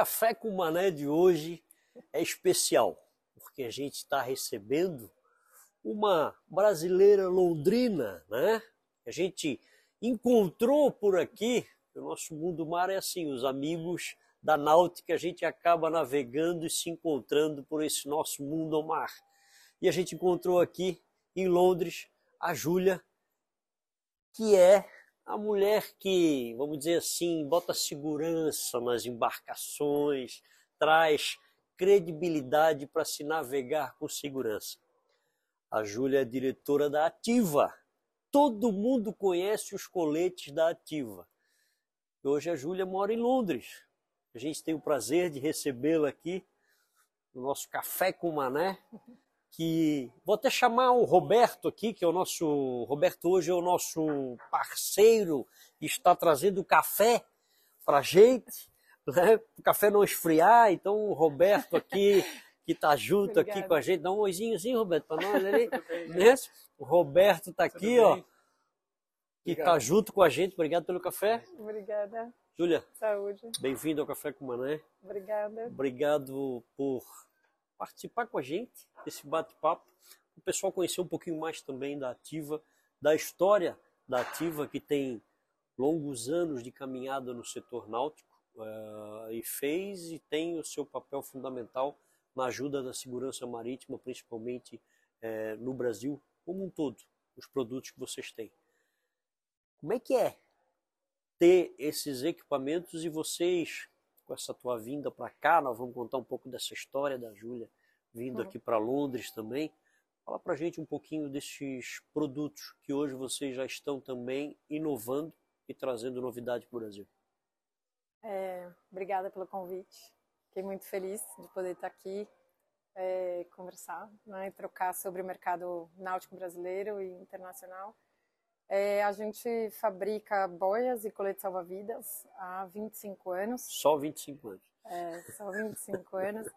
café com mané de hoje é especial, porque a gente está recebendo uma brasileira londrina, né? A gente encontrou por aqui, o nosso mundo mar é assim, os amigos da náutica, a gente acaba navegando e se encontrando por esse nosso mundo mar. E a gente encontrou aqui em Londres a Júlia, que é a mulher que, vamos dizer assim, bota segurança nas embarcações, traz credibilidade para se navegar com segurança. A Júlia é diretora da Ativa. Todo mundo conhece os coletes da Ativa. Hoje a Júlia mora em Londres. A gente tem o prazer de recebê-la aqui no nosso Café com Mané que vou até chamar o Roberto aqui, que é o nosso Roberto hoje é o nosso parceiro, está trazendo café para gente, né? O café não esfriar, então o Roberto aqui que está junto Obrigada. aqui com a gente, dá um oizinhozinho, Roberto, para nós ali. né? O Roberto está aqui, ó, que está junto com a gente. Obrigado pelo café. Obrigada. Júlia. Saúde. Bem-vindo ao Café com Mané. Obrigada. Obrigado por participar com a gente desse bate-papo, o pessoal conhecer um pouquinho mais também da Ativa, da história da Ativa, que tem longos anos de caminhada no setor náutico uh, e fez e tem o seu papel fundamental na ajuda da segurança marítima, principalmente uh, no Brasil como um todo, os produtos que vocês têm. Como é que é ter esses equipamentos e vocês com essa tua vinda para cá, nós vamos contar um pouco dessa história da Júlia vindo uhum. aqui para Londres também. Fala para gente um pouquinho desses produtos que hoje vocês já estão também inovando e trazendo novidade para o Brasil. É, obrigada pelo convite. Fiquei muito feliz de poder estar aqui, é, conversar né, e trocar sobre o mercado náutico brasileiro e internacional. É, a gente fabrica boias e coletes salva-vidas há 25 anos. Só 25 anos. É, só 25 anos.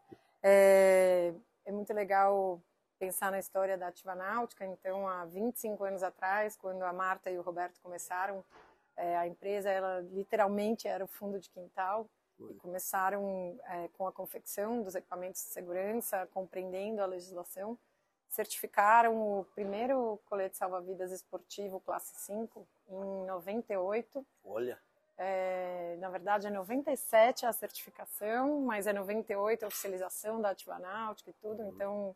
É, é, muito legal pensar na história da Ativa Náutica. Então, há 25 anos atrás, quando a Marta e o Roberto começaram, é, a empresa, ela literalmente era o fundo de quintal. E começaram é, com a confecção dos equipamentos de segurança, compreendendo a legislação certificaram o primeiro colete salva-vidas esportivo classe 5 em 98. Olha. É, na verdade é 97 a certificação, mas é 98 a oficialização da Ativa Náutica e tudo, uhum. então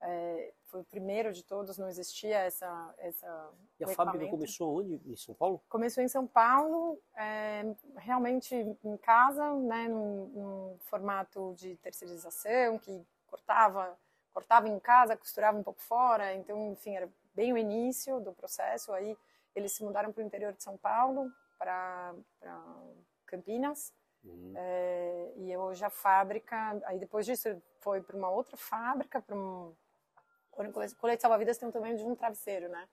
é, foi o primeiro de todos, não existia essa... essa e a fábrica começou onde? Em São Paulo? Começou em São Paulo, é, realmente em casa, né, num, num formato de terceirização, que cortava cortava em casa, costurava um pouco fora, então, enfim, era bem o início do processo. Aí eles se mudaram para o interior de São Paulo, para Campinas, uhum. é, e hoje a fábrica, aí depois disso foi para uma outra fábrica, para um colete salva-vidas tem um tamanho de um travesseiro, né?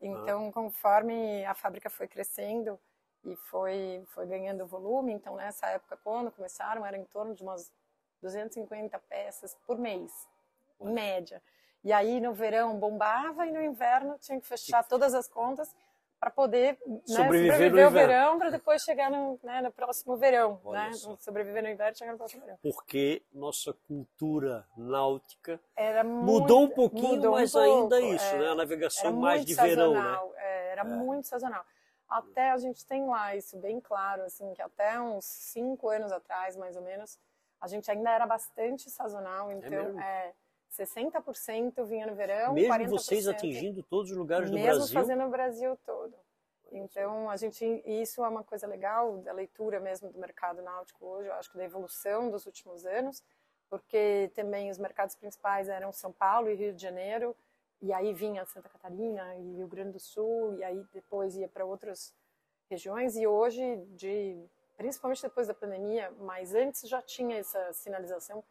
Uhum. Então, conforme a fábrica foi crescendo e foi, foi ganhando volume, então nessa época, quando começaram, era em torno de umas 250 peças por mês em média. E aí no verão bombava e no inverno tinha que fechar todas as contas para poder né, sobreviver, sobreviver o verão para depois chegar no, né, no próximo verão, né? Sobreviver no inverno e chegar no próximo verão. Porque nossa cultura náutica mudou um pouquinho, mudou mas um ainda é isso, é, né? A navegação mais de verão, né? É, era é. muito sazonal. Até a gente tem lá isso bem claro, assim, que até uns cinco anos atrás, mais ou menos, a gente ainda era bastante sazonal, então é 60% vinha no verão, Mesmo 40%, vocês atingindo todos os lugares do Brasil? Mesmo fazendo o Brasil todo. Então, a gente, isso é uma coisa legal da leitura mesmo do mercado náutico hoje, eu acho que da evolução dos últimos anos, porque também os mercados principais eram São Paulo e Rio de Janeiro, e aí vinha Santa Catarina e Rio Grande do Sul, e aí depois ia para outras regiões, e hoje, de, principalmente depois da pandemia, mas antes já tinha essa sinalização,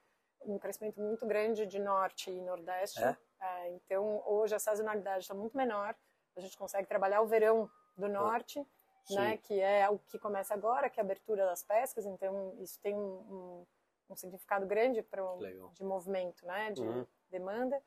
um crescimento muito grande de norte e nordeste. É? É, então, hoje a sazonalidade está muito menor. A gente consegue trabalhar o verão do norte, né, que é o que começa agora, que é a abertura das pescas. Então, isso tem um, um, um significado grande para de movimento, né, de uhum. demanda.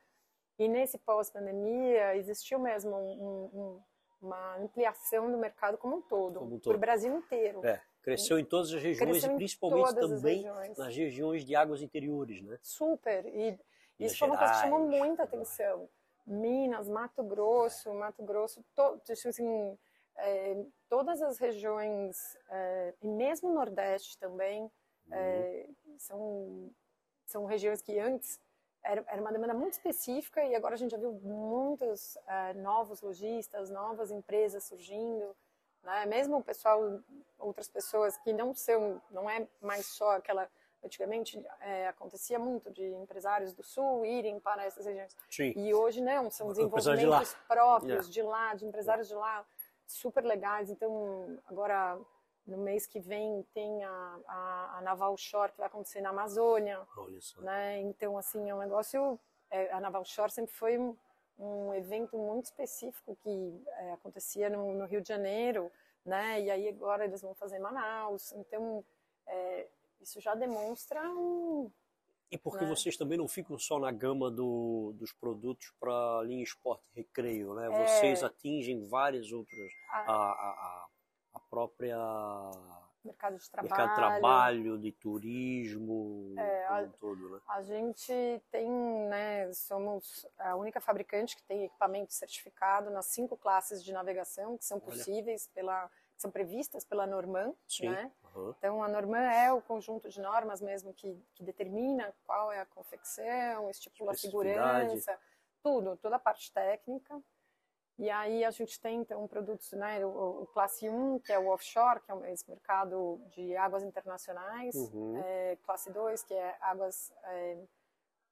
E nesse pós-pandemia existiu mesmo um, uma ampliação do mercado como um todo, como um todo. para o Brasil inteiro. É Cresceu em todas as regiões e principalmente também regiões. nas regiões de águas interiores, né? Super. E Minas isso foi uma coisa que chamou muita atenção. Minas, Mato Grosso, Mato Grosso, to, assim, é, todas as regiões, é, e mesmo o Nordeste também, é, são, são regiões que antes era, era uma demanda muito específica e agora a gente já viu muitos é, novos lojistas, novas empresas surgindo, né? Mesmo o pessoal, outras pessoas que não são, não é mais só aquela Antigamente é, acontecia muito de empresários do Sul irem para essas regiões. Sim. E hoje não, são Empresários de desenvolvimentos próprios Yeah. de lá, de empresários de lá, super legais. Então, agora, no mês que vem, tem a, a, a Naval Shore, que vai acontecer na Amazônia. Olha só. Né? Então, assim, é um negócio... é, a Naval Shore sempre foi um, um evento muito específico que é, acontecia no, no Rio de Janeiro, né? E aí agora eles vão fazer em Manaus. Então, é, isso já demonstra um... E porque né? vocês também não ficam só na gama do, dos produtos para linha esporte e recreio, né? É. Vocês atingem várias outras. a- A, a, a- a própria mercado de trabalho. mercado de trabalho, de turismo, É, como a- um todo, né? A gente tem, né, somos a única fabricante que tem equipamento certificado nas cinco classes de navegação que são Olha. possíveis pela, que são previstas pela Norman, Sim. né? Então a Norman é o conjunto de normas mesmo que, que determina qual é a confecção, estipula a segurança, tudo, toda a parte técnica. E aí a gente tem então produtos, né, o, o classe 1, que é o offshore, que é esse mercado de águas internacionais, Uhum. é, classe 2, que é águas é,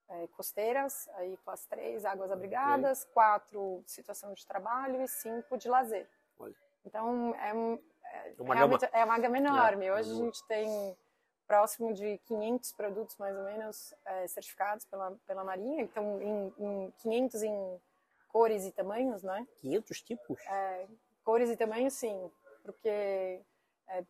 é, costeiras, aí classe 3, águas abrigadas, 4, situação de trabalho e 5 de lazer. Olha. Então é, é, Uma realmente é uma gama enorme. É, Hoje a gente tem próximo de 500 produtos mais ou menos é, certificados pela, pela Marinha, então em, em 500 em cores e tamanhos, né? 500 tipos? É, cores e tamanhos, sim, porque é,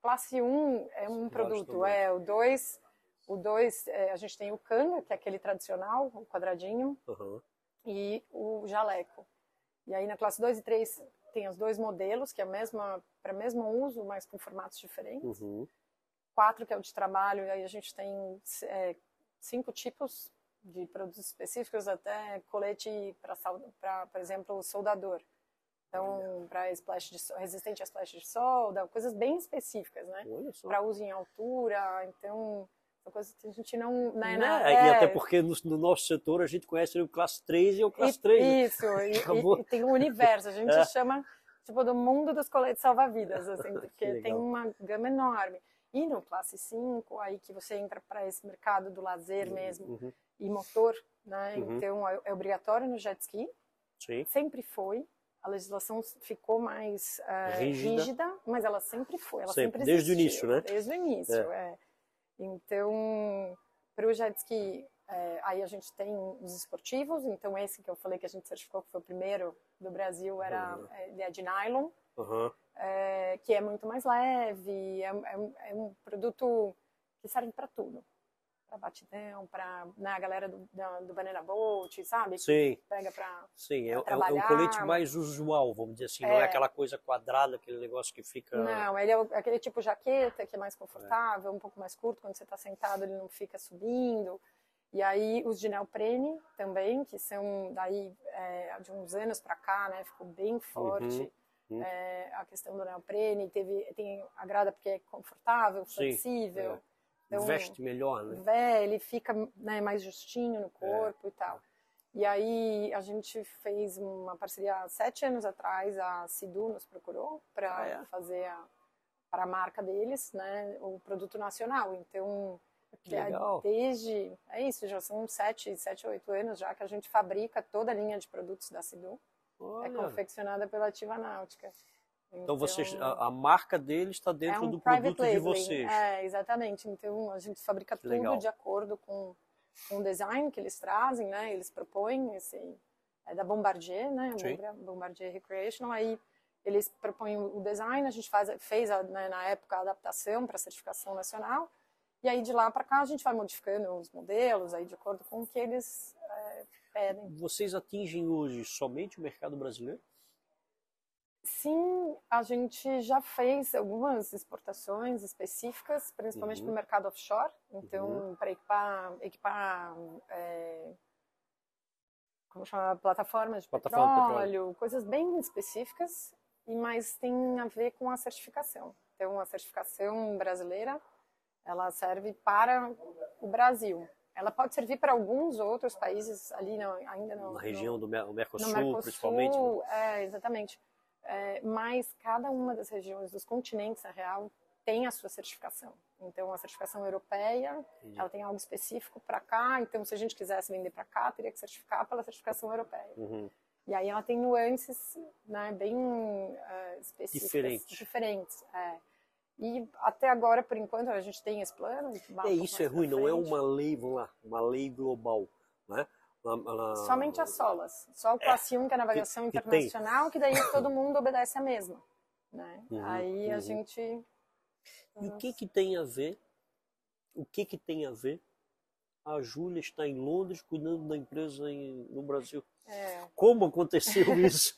classe 1 é um produto, é o 2, o 2 a gente tem o canga, que é aquele tradicional, o quadradinho, Aham. e o jaleco. E aí na classe 2 e 3 tem os dois modelos, que é a mesma para mesmo uso, mas com formatos diferentes. Uhum. 4 que é o de trabalho, e aí a gente tem é, cinco tipos de produtos específicos, até colete para, por exemplo, soldador. Então, para splash de, sol- resistente a splash de solda, coisas bem específicas, né? Para uso em altura, então, são coisas que a gente não... Né, Né? na- E é, até porque no, no nosso setor a gente conhece o classe 3 e o classe e- 3. né? Isso, e- e, e tem um universo, a gente É. chama tipo do mundo dos coletes salva-vidas, assim, porque tem uma gama enorme. E no classe 5, aí que você entra para esse mercado do lazer mesmo Uhum. E motor, né? Uhum. Então é é obrigatório no jet ski, Sim. sempre foi. A legislação ficou mais eh, Rígida. rígida. mas ela sempre foi, ela Sempre, sempre, desde o início, né? Desde o início, é. Então, para o jet ski, eh, aí a gente tem os esportivos, então esse que eu falei que a gente certificou que foi o primeiro do Brasil era Uhum. ele é de nylon, Aham. eh, que é muito mais leve, é, é é um produto que serve para tudo. Para batidão, para né, a galera do, da- do Banana Boat, sabe? Sim, Pega para sim. É, é é um colete mais usual, vamos dizer assim. Não é É. aquela coisa quadrada, aquele negócio que fica. Não, ele é aquele tipo jaqueta que é mais confortável, um pouco mais curto, quando você está sentado ele não fica subindo. E aí os de neoprene também, que são daí é, de uns anos para cá, né, ficou bem forte. uhum. É, a questão do neoprene, teve, tem agrada porque é confortável, Sim, flexível. é. Então, Veste melhor, né? Vé, ele fica né, mais justinho no corpo e tal. E aí a gente fez uma parceria há sete anos atrás, a Sidu nos procurou para Ah, é? fazer a, para a marca deles, né, o produto nacional. Então, é, legal. desde, é isso, já são sete, sete, oito anos já que a gente fabrica toda a linha de produtos da Sidu. É Olha. confeccionada pela Ativa Náutica. Então vocês, a, a marca deles está dentro é um do produto de labeling. vocês. É, exatamente. Então a gente fabrica tudo legal. de acordo com, com o design que eles trazem, né? Eles propõem esse é da Bombardier, né? Bombardier Recreational. Aí eles propõem o design, a gente faz, fez a, né, na época a adaptação para a certificação nacional. E aí de lá para cá a gente vai modificando os modelos aí de acordo com o que eles é, pedem. Vocês atingem hoje somente o mercado brasileiro? Sim, a gente já fez algumas exportações específicas, principalmente Uhum. para o mercado offshore. Então, para equipar, equipar é, como chama, plataformas de Plataforma de petróleo, coisas bem específicas, e mais tem a ver com a certificação. Então, a certificação brasileira, ela serve para o Brasil. Ela pode servir para alguns outros países ali, não, ainda não. Na região do Mercosul, Mercosul, principalmente. É, exatamente. É, mas cada uma das regiões dos continentes, na real, tem a sua certificação. Então, a certificação europeia, Entendi. ela tem algo específico para cá. Então, se a gente quisesse vender para cá, teria que certificar pela certificação europeia. Uhum. E aí ela tem nuances né, bem é, específicas, Diferente. diferentes. é. E até agora, por enquanto, a gente tem esse plano. É, isso é ruim, não é uma lei, vamos lá, uma lei global, né? Somente as solas. Só o classe 1, que é a navegação que- que internacional, que daí todo mundo obedece a mesma. Né? Uhum, Aí a uhum. gente. E o que que tem a ver? O que que tem a ver? A Júlia está em Londres cuidando da empresa em- no Brasil. É, Como aconteceu isso?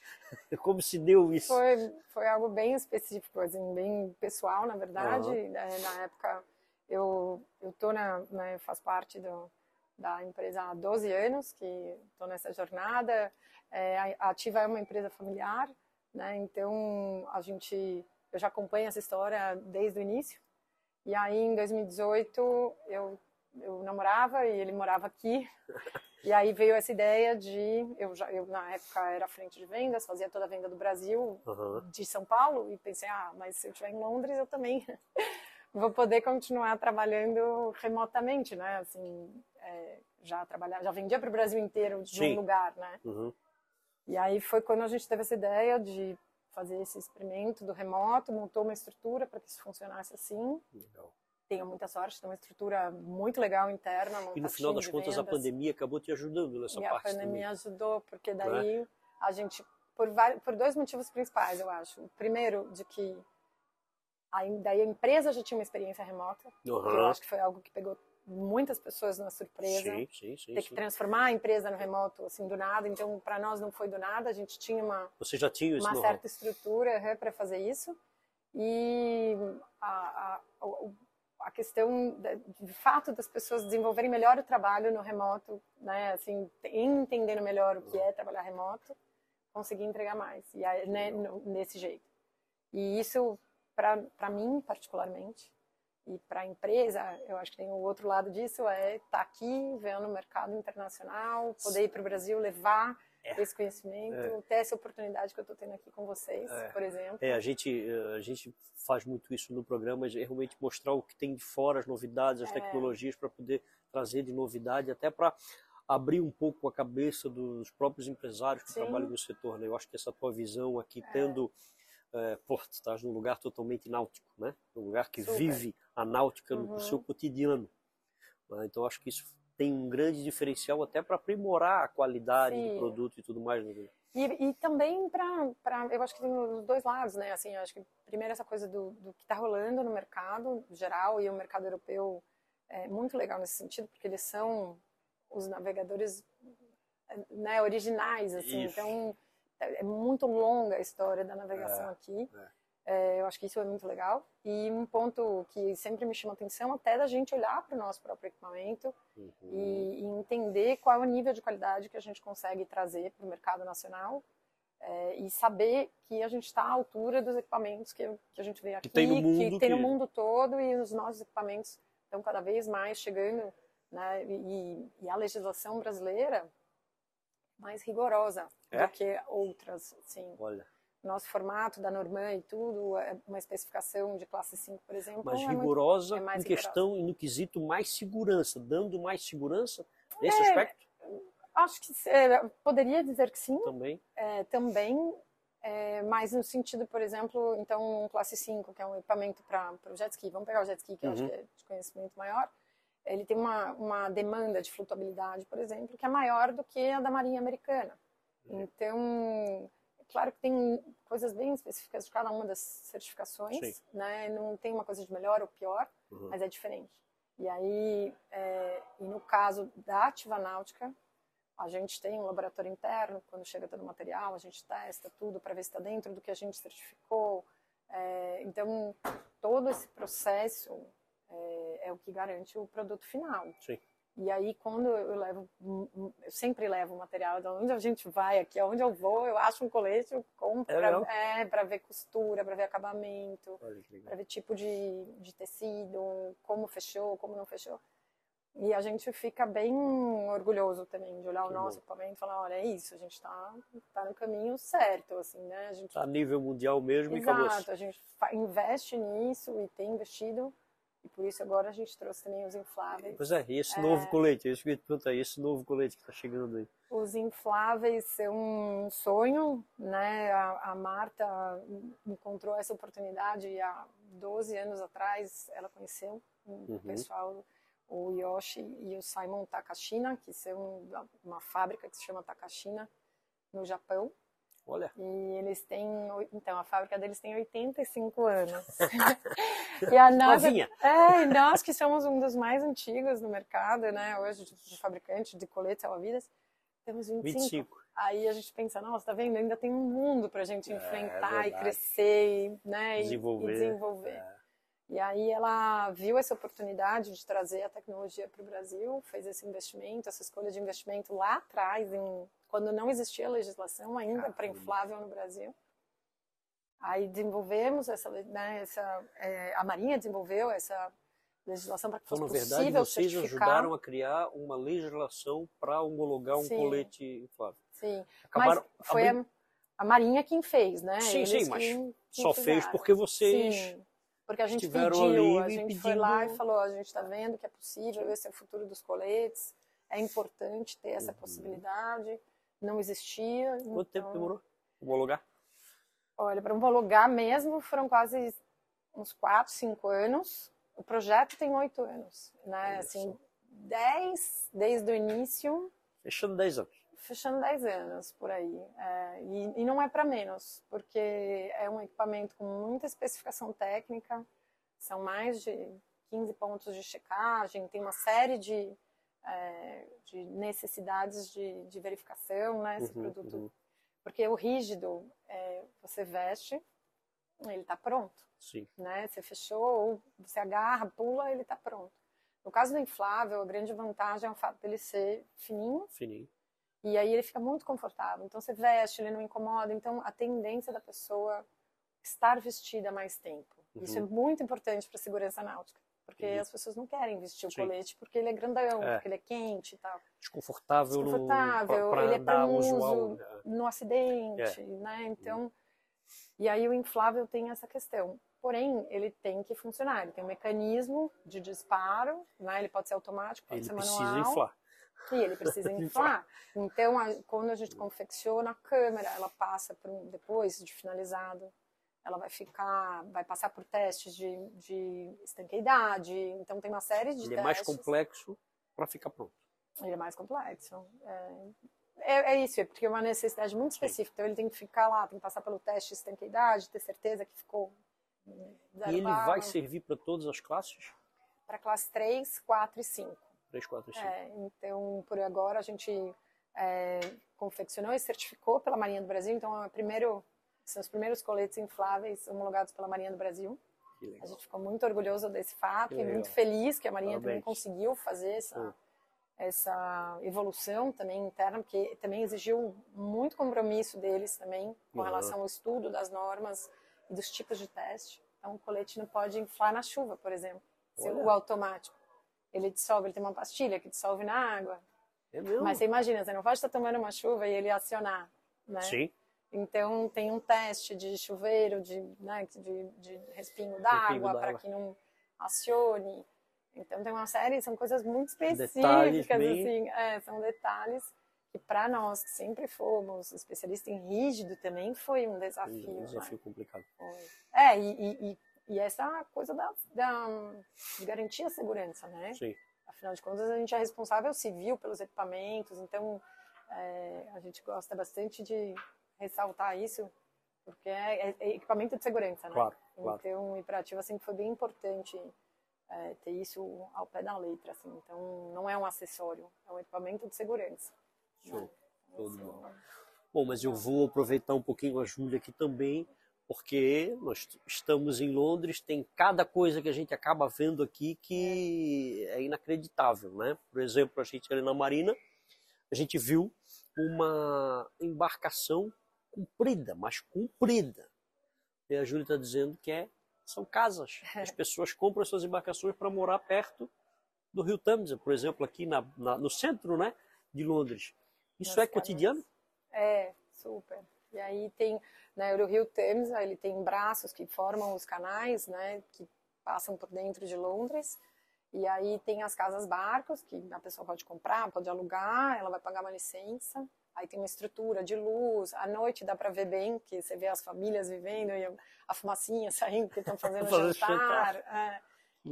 Como se deu isso? foi, foi algo bem específico, assim, bem pessoal, na verdade. É, Na época, eu, eu tô na, né, eu faço parte do, da empresa há 12 anos, que estou nessa jornada. É, a Ativa é uma empresa familiar, né? Então, a gente, eu já acompanho essa história desde o início. E aí, em 2018, eu, eu namorava e ele morava aqui. E aí veio essa ideia de, eu, já, eu na época era frente de vendas, fazia toda a venda do Brasil, Aham. de São Paulo, e pensei, ah, mas se eu estiver em Londres, eu também vou poder continuar trabalhando remotamente, né? Assim, é, já trabalhar, já vendia para o Brasil inteiro de Sim. um lugar, né? Uhum. E aí foi quando a gente teve essa ideia de fazer esse experimento do remoto, montou uma estrutura para que isso funcionasse assim. Legal. Tenho muita sorte, tem uma estrutura muito legal interna. E no final das contas, a vendas. pandemia acabou te ajudando nessa E a parte pandemia também. ajudou, porque daí a gente, por, vari- por dois motivos principais, eu acho. O primeiro, de que a, daí a empresa já tinha uma experiência remota, que eu acho que foi algo que pegou muitas pessoas na surpresa. Sim, sim, sim. Ter que transformar a empresa no remoto, assim, do nada. Então, para nós não foi do nada, a gente tinha uma, Você já tinha uma certa estrutura para fazer isso. E a, a, a questão, de, fato, das pessoas desenvolverem melhor o trabalho no remoto, né, assim, entendendo melhor o que é trabalhar remoto, conseguir entregar mais, e aí, né, nesse jeito. E isso, para mim, particularmente, e para a empresa, eu acho que tem o outro lado disso, é estar aqui, vendo o mercado internacional, poder ir para o Brasil, levar É. esse conhecimento, ter essa oportunidade que eu estou tendo aqui com vocês, É. por exemplo. É, a gente, eh, a gente faz muito isso no programa, de realmente mostrar o que tem de fora, as novidades, as É. tecnologias, para poder trazer de novidade, até para abrir um pouco a cabeça dos próprios empresários que Sim. trabalham no setor. Né? Eu acho que essa tua visão aqui, É. tendo. É, pô, tu estás num lugar totalmente náutico, né? Um lugar que Super. vive a náutica no Uhum. seu cotidiano. né? Então, acho que isso tem um grande diferencial até para aprimorar a qualidade do Sim. produto e tudo mais. Né? E, e também para, eu acho que tem os dois lados, né? Assim, acho que primeiro essa coisa do, do que está rolando no mercado geral e o mercado europeu é muito legal nesse sentido, porque eles são os navegadores né, originais, assim. Isso. Então é é muito longa a história da navegação É, aqui. É, eu acho que isso é muito legal. E um ponto que sempre me chama atenção até da gente olhar para o nosso próprio equipamento Uhum. e, e entender qual é o nível de qualidade que a gente consegue trazer para o mercado nacional é, e saber que a gente está à altura dos equipamentos que, que a gente vê aqui, tem no mundo, que tem no que- mundo todo e os nossos equipamentos estão cada vez mais chegando, né, e, e a legislação brasileira mais rigorosa É? do que outras, assim. Olha. Nosso formato da Norman e tudo, é uma especificação de classe 5, por exemplo, mais é muito- rigorosa é mais em questão e no quesito mais segurança, dando mais segurança nesse É. aspecto Acho que é, poderia dizer que sim, também. é, também, é, mas no sentido, por exemplo, então um classe 5, que é um equipamento para o jet ski, vamos pegar o jet ski, que eu acho Uhum. que é de conhecimento maior, ele tem uma, uma demanda de flutuabilidade, por exemplo, que é maior do que a da Marinha Americana. Uhum. Então, é claro que tem coisas bem específicas de cada uma das certificações, Sim. né? não tem uma coisa de melhor ou pior, Uhum. mas é diferente. E aí, é, e no caso da Ativa Náutica, A gente tem um laboratório interno, quando chega todo o material, a gente testa tudo para ver se está dentro do que a gente certificou. É, então, todo esse processo é, é, o que garante o produto final. Sim. E aí, quando eu levo, eu sempre levo material, de onde a gente vai, aqui, aonde eu vou, eu acho um colete, eu compro é para é, ver costura, para ver acabamento, para ver tipo de, de tecido, como fechou, como não fechou. E a gente fica bem orgulhoso também de olhar que o nosso bom. equipamento e falar, olha, é isso, a gente está tá no caminho certo, assim, né? A gente... Tá a nível mundial mesmo Exato, e acabou. a gente investe nisso e tem investido, e por isso agora a gente trouxe também os infláveis. Pois é, e esse é... novo colete, isso que eu perguntar, esse novo colete que está chegando aí? Os infláveis são um sonho, né? A, a Marta encontrou essa oportunidade há 12 anos atrás, ela conheceu um uhum. pessoal o Yoshi e o Simon Takashina, que são uma fábrica que se chama Takashina no Japão. Olha. E eles têm, então a fábrica deles tem 85 anos. e a nossa, é, nós que somos um dos mais antigos no mercado, né, hoje de, fabricante de coletes salva-vidas, temos 25. 25. Aí a gente pensa, nossa, tá vendo? Ainda tem um mundo pra gente é, enfrentar é e crescer, né, desenvolver. E, e desenvolver. É. E aí ela viu essa oportunidade de trazer a tecnologia para o Brasil, fez esse investimento, essa escolha de investimento lá atrás, em, quando não existia legislação ainda para inflável no Brasil. Aí desenvolvemos essa, né, essa é, a Marinha desenvolveu essa legislação para que então, fosse na verdade, possível vocês certificar. ajudaram a criar uma legislação para homologar um sim, colete inflável. Sim, Acabaram mas foi a, a, Marinha quem fez, né? Sim, Eles sim, mas só fez porque vocês sim. Porque a gente pediu, a gente pedindo... foi lá e falou, a gente está vendo que é possível, esse é o futuro dos coletes, é importante ter essa uhum. possibilidade, não existia. Quanto então... tempo demorou homologar? Olha, para homologar mesmo foram quase uns 4, 5 anos. O projeto tem 8 anos, né? Olha assim, só. 10 desde o início. Fechando 10 anos fechando 10 anos por aí. É, e, e, não é para menos, porque é um equipamento com muita especificação técnica, são mais de 15 pontos de checagem, tem uma série de, é, de necessidades de, de, verificação, né, esse uhum, produto. Uhum. Porque o rígido, é, você veste, ele está pronto. Sim. Né? Você fechou, você agarra, pula, ele está pronto. No caso do inflável, a grande vantagem é o fato dele ser fininho. Fininho e aí ele fica muito confortável. Então você veste, ele não incomoda. Então a tendência da pessoa estar vestida mais tempo. Uhum. Isso é muito importante para a segurança náutica. Porque uhum. as pessoas não querem vestir o Sim. colete porque ele é grandão, é. porque ele é quente e tal. Desconfortável, Desconfortável no, pra, pra ele é para uso usual, né? no acidente, é. né? Então, uhum. e aí o inflável tem essa questão. Porém, ele tem que funcionar. Ele tem um mecanismo de disparo, né? Ele pode ser automático, pode ele ser manual. Ele precisa inflar. E ele precisa inflar. Então, a, quando a gente confecciona a câmera, ela passa por um, depois de finalizado, ela vai ficar, vai passar por testes de, de estanqueidade. Então, tem uma série de ele testes. é mais complexo para ficar pronto. Ele é mais complexo. É, é, é, isso, é porque é uma necessidade muito específica. Então, ele tem que ficar lá, tem que passar pelo teste de estanqueidade, ter certeza que ficou. E ele vai servir para todas as classes? Para classe 3, 4 e 5. 3, 4 e 5. É, então, por agora, a gente é, confeccionou e certificou pela Marinha do Brasil. Então, é primeiro, são os primeiros coletes infláveis homologados pela Marinha do Brasil. A gente ficou muito orgulhoso desse fato e muito feliz que a Marinha Parabéns. também conseguiu fazer essa, essa evolução também interna, porque também exigiu muito compromisso deles também com uhum. relação ao estudo das normas e dos tipos de teste. Então, o colete não pode inflar na chuva, por exemplo, o automático. Ele dissolve, ele tem uma pastilha que dissolve na água. É mesmo? Mas você imagina, você não pode estar tomando uma chuva e ele acionar, né? Sim. Então tem um teste de chuveiro, de, né, de, de respingo d'água para que não acione. Então tem uma série, são coisas muito específicas, bem... assim, é, são detalhes que para nós que sempre fomos especialistas em rígido também foi um desafio. Um desafio né? complicado. É, e, e, e essa coisa da, da, de garantir a segurança, né? Sim. Afinal de contas, a gente é responsável civil pelos equipamentos, então é, a gente gosta bastante de ressaltar isso, porque é, é equipamento de segurança, né? Claro, claro. Então, o imperativo assim, foi bem importante é, ter isso ao pé da letra, assim. Então, não é um acessório, é um equipamento de segurança. Show. Show de bola. Bom, mas eu vou aproveitar um pouquinho a Júlia aqui também, porque nós estamos em Londres, tem cada coisa que a gente acaba vendo aqui que é inacreditável, né? Por exemplo, a gente ali na Marina, a gente viu uma embarcação comprida, mas comprida. E a Júlia está dizendo que é, são casas. As pessoas compram suas embarcações para morar perto do Rio Thames, por exemplo, aqui na, na, no centro né, de Londres. Isso Nas é cotidiano? É, super. E aí tem, né, o Rio Thames, ele tem braços que formam os canais, né, que passam por dentro de Londres. E aí tem as casas barcos, que a pessoa pode comprar, pode alugar, ela vai pagar uma licença. Aí tem uma estrutura de luz, à noite dá para ver bem, que você vê as famílias vivendo e a fumacinha saindo, que estão fazendo jantar. É.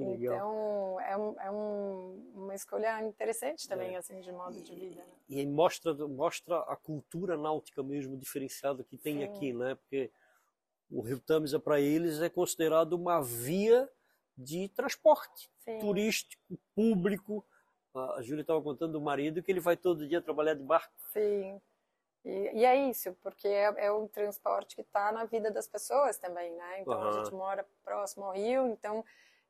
Então, é, um, é um, uma escolha interessante também, é. assim, de modo de vida. Né? E mostra, mostra a cultura náutica mesmo diferenciada que tem Sim. aqui, né? Porque o Rio Tâmisa, para eles, é considerado uma via de transporte Sim. turístico, público. A Júlia estava contando do marido que ele vai todo dia trabalhar de barco. Sim. E, e é isso, porque é, é um transporte que está na vida das pessoas também, né? Então uhum. a gente mora próximo ao rio, então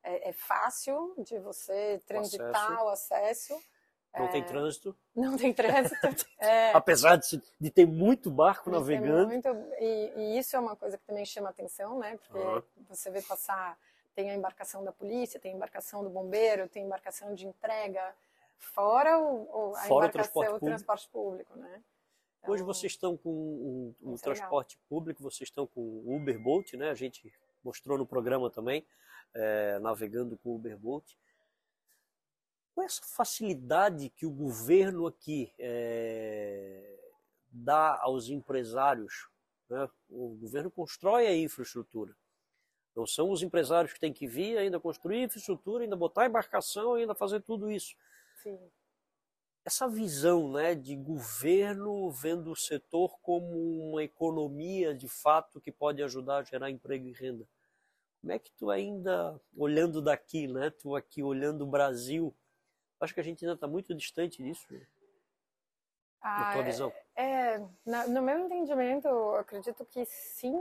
é, é fácil de você transitar o acesso. O acesso não é, tem trânsito. Não tem trânsito. é, Apesar de, de, ter muito barco navegando. Muito, e, e, isso é uma coisa que também chama atenção, né? Porque uhum. você vê passar, tem a embarcação da polícia, tem a embarcação do bombeiro, tem a embarcação de entrega, fora o, o a fora embarcação, o transporte, o transporte público, né? Então, Hoje vocês estão com o, o é transporte legal. público, vocês estão com o Uber Bolt, né? A gente mostrou no programa também é, navegando com o Uberboat. Com essa facilidade que o governo aqui é, dá aos empresários, né? o governo constrói a infraestrutura. Não são os empresários que têm que vir ainda construir infraestrutura, ainda botar embarcação, ainda fazer tudo isso. Sim. Essa visão né, de governo vendo o setor como uma economia de fato que pode ajudar a gerar emprego e renda. Como é que tu ainda, olhando daqui, né? Tu aqui olhando o Brasil, acho que a gente ainda está muito distante disso. Né? Ah, na tua visão? É, é na, no meu entendimento, eu acredito que sim,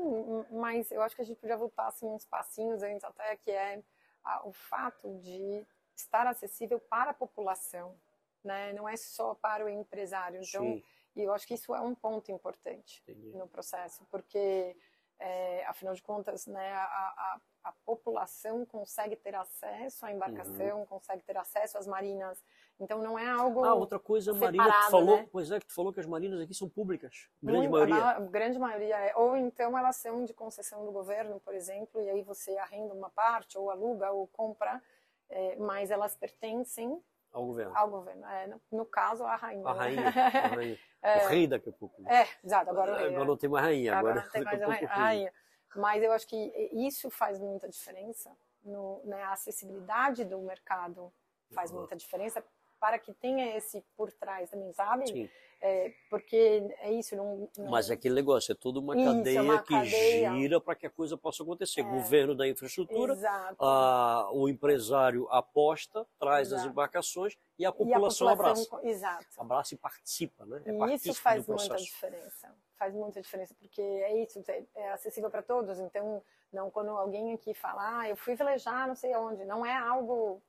mas eu acho que a gente podia voltar assim, uns passinhos antes até, que é a, o fato de estar acessível para a população, né? Não é só para o empresário. Então, sim. e eu acho que isso é um ponto importante Entendi. no processo, porque é, afinal de contas, né, a, a, a, população consegue ter acesso à embarcação, uhum. consegue ter acesso às marinas. Então não é algo. Ah, outra coisa, separado, Marina, tu falou, né? pois é, que tu falou que as marinas aqui são públicas, grande Muito, maioria. A grande maioria é. Ou então elas são de concessão do governo, por exemplo, e aí você arrenda uma parte, ou aluga, ou compra, é, mas elas pertencem ao governo. Ao governo. É, no, no, caso, a rainha. A né? rainha. A rainha. É, o rei daqui a pouco. Né? É, exato. Agora, agora, agora não tem mais rainha. Agora, agora não tem mais a rainha. Mas eu acho que isso faz muita diferença. No, né, a acessibilidade do mercado faz uhum. muita diferença para que tenha esse por trás também, sabe? É, porque é isso, não, não... Mas é aquele negócio, é toda uma isso, cadeia uma que cadeia. gira para que a coisa possa acontecer. É. Governo da infraestrutura, a, o empresário aposta, traz Exato. as embarcações e a população, e a população abraça. Exato. Abraça e participa, né? É e isso faz muita diferença. Faz muita diferença, porque é isso, é, é acessível para todos. Então, não quando alguém aqui fala, ah, eu fui velejar não sei aonde, não é algo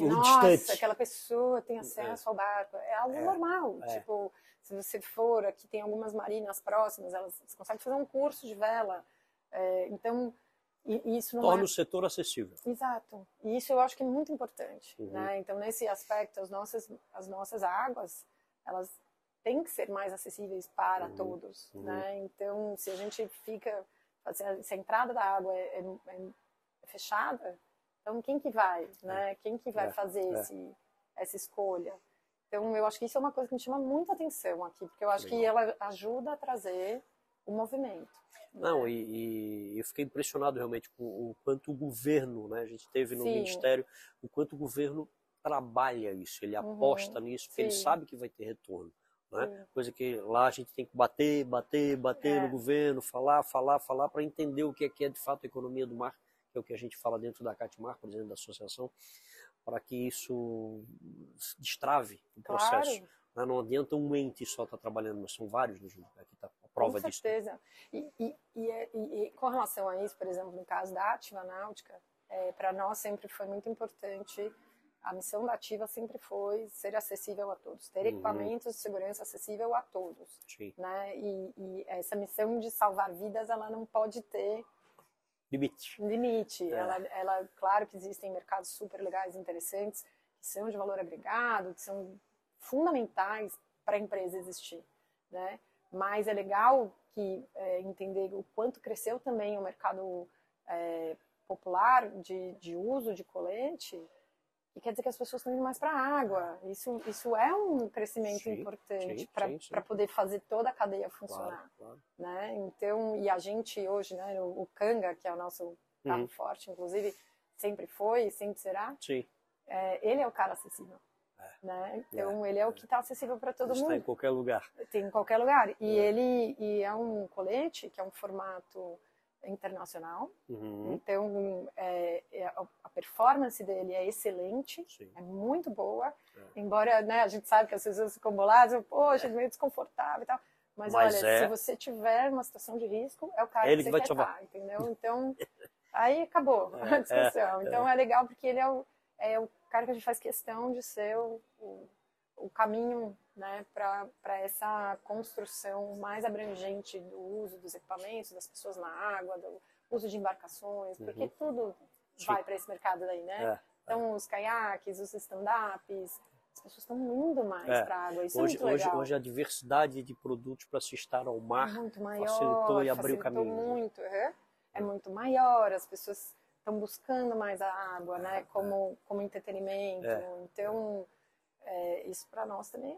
nossa, distante. aquela pessoa tem acesso é. ao barco. É algo é. normal. É. Tipo, se você for, aqui tem algumas marinas próximas, elas você consegue fazer um curso de vela. É, então, isso Torna é... o setor acessível. Exato. E isso eu acho que é muito importante. Uhum. Né? Então, nesse aspecto, as nossas, as nossas águas, elas têm que ser mais acessíveis para uhum. todos. Uhum. Né? Então, se a gente fica... Se a entrada da água é, é, é fechada, então, quem que vai, né? É. Quem que vai é, fazer é. esse, essa escolha? Então, eu acho que isso é uma coisa que me chama muita atenção aqui, porque eu acho Legal. que ela ajuda a trazer o movimento. Não, né? e, e, eu fiquei impressionado realmente com o quanto o governo, né? A gente teve no Sim. Ministério, o quanto o governo trabalha isso, ele uhum. aposta nisso, porque Sim. ele sabe que vai ter retorno. Né? Coisa que lá a gente tem que bater, bater, bater é. no governo, falar, falar, falar, para entender o que é, que é de fato a economia do mar que é o que a gente fala dentro da Catmar, por exemplo, da associação, para que isso destrave o processo. Claro. Né? Não adianta um ente só estar tá trabalhando, mas são vários no junto. Aqui está a prova disso. Com certeza. E, e, e, e, com relação a isso, por exemplo, no caso da Ativa Náutica, é, para nós sempre foi muito importante, a missão da Ativa sempre foi ser acessível a todos, ter uhum. equipamentos de segurança acessível a todos. Sim. Né? E, e, essa missão de salvar vidas, ela não pode ter limite. Limite. É. Ela, ela, claro que existem mercados super legais, interessantes, que são de valor agregado, que são fundamentais para a empresa existir, né? Mas é legal que é, entender o quanto cresceu também o mercado é, popular de, de uso de colete, e quer dizer que as pessoas estão indo mais para a água. Isso, isso é um crescimento sim, importante para poder fazer toda a cadeia funcionar. Claro, claro. Né? Então, e a gente hoje, né, o, o Kanga, que é o nosso carro uhum. forte, inclusive, sempre foi e sempre será, é, ele é o cara acessível. É. Né? Então, é. ele é o que está acessível para todo Está mundo. Está em qualquer lugar. Tem em qualquer lugar. E é. ele e é um colete que é um formato internacional. Uhum. Então, é, é, a performance dele é excelente, Sim. é muito boa. É. Embora né, a gente sabe que as pessoas ficam boladas, poxa, é meio desconfortável e tal. Mas, Mas olha, é... se você tiver uma situação de risco, é o cara ele que, vai quer estar, entendeu? Então, aí acabou a discussão. Então, é legal porque ele é o, é o cara que a gente faz questão de ser o, o, o caminho né, para essa construção mais abrangente do uso dos equipamentos, das pessoas na água, do uso de embarcações, porque uhum. tudo Sim. vai para esse mercado daí, né? É, então, é. os caiaques, os stand-ups, as pessoas estão indo mais é. para a água. Isso hoje, é muito legal. Hoje, hoje a diversidade de produtos para se estar ao mar é muito maior, facilitou e abriu o caminho. Né? muito, é, é muito maior, as pessoas estão buscando mais a água, né? É, como, como entretenimento. Então é, isso para nós também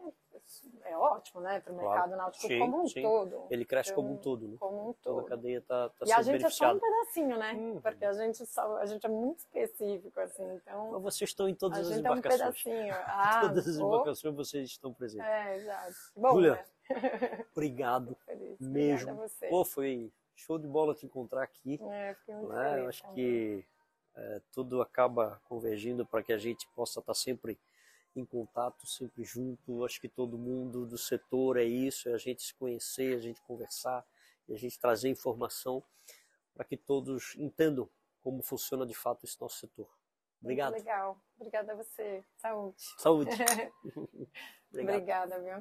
é, é ótimo, né? Para o mercado claro. náutico sim, como um sim. todo. Ele cresce então, como um todo, né? Como um todo. Toda a cadeia está tá E a gente é só um pedacinho, né? Uhum. Porque a gente, só, a gente é muito específico, assim, então... Mas vocês estão em todas as embarcações. A gente é um pedacinho. Ah, todas as embarcações vocês estão presentes. É, exato. Bom, Julia, né? obrigado feliz. mesmo. Obrigada a você. Pô, foi show de bola te encontrar aqui. É, fiquei muito né? feliz. Eu acho também. que é, tudo acaba convergindo para que a gente possa estar tá sempre em contato, sempre junto. Acho que todo mundo do setor é isso, é a gente se conhecer, a gente conversar e a gente trazer informação para que todos entendam como funciona de fato esse nosso setor. Obrigado. Muito legal. Obrigada a você. Saúde. Saúde. Obrigada, viu?